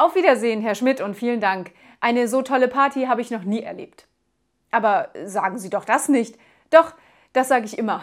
Auf Wiedersehen, Herr Schmidt, und vielen Dank. Eine so tolle Party habe ich noch nie erlebt. Aber sagen Sie doch das nicht. Doch, das sage ich immer.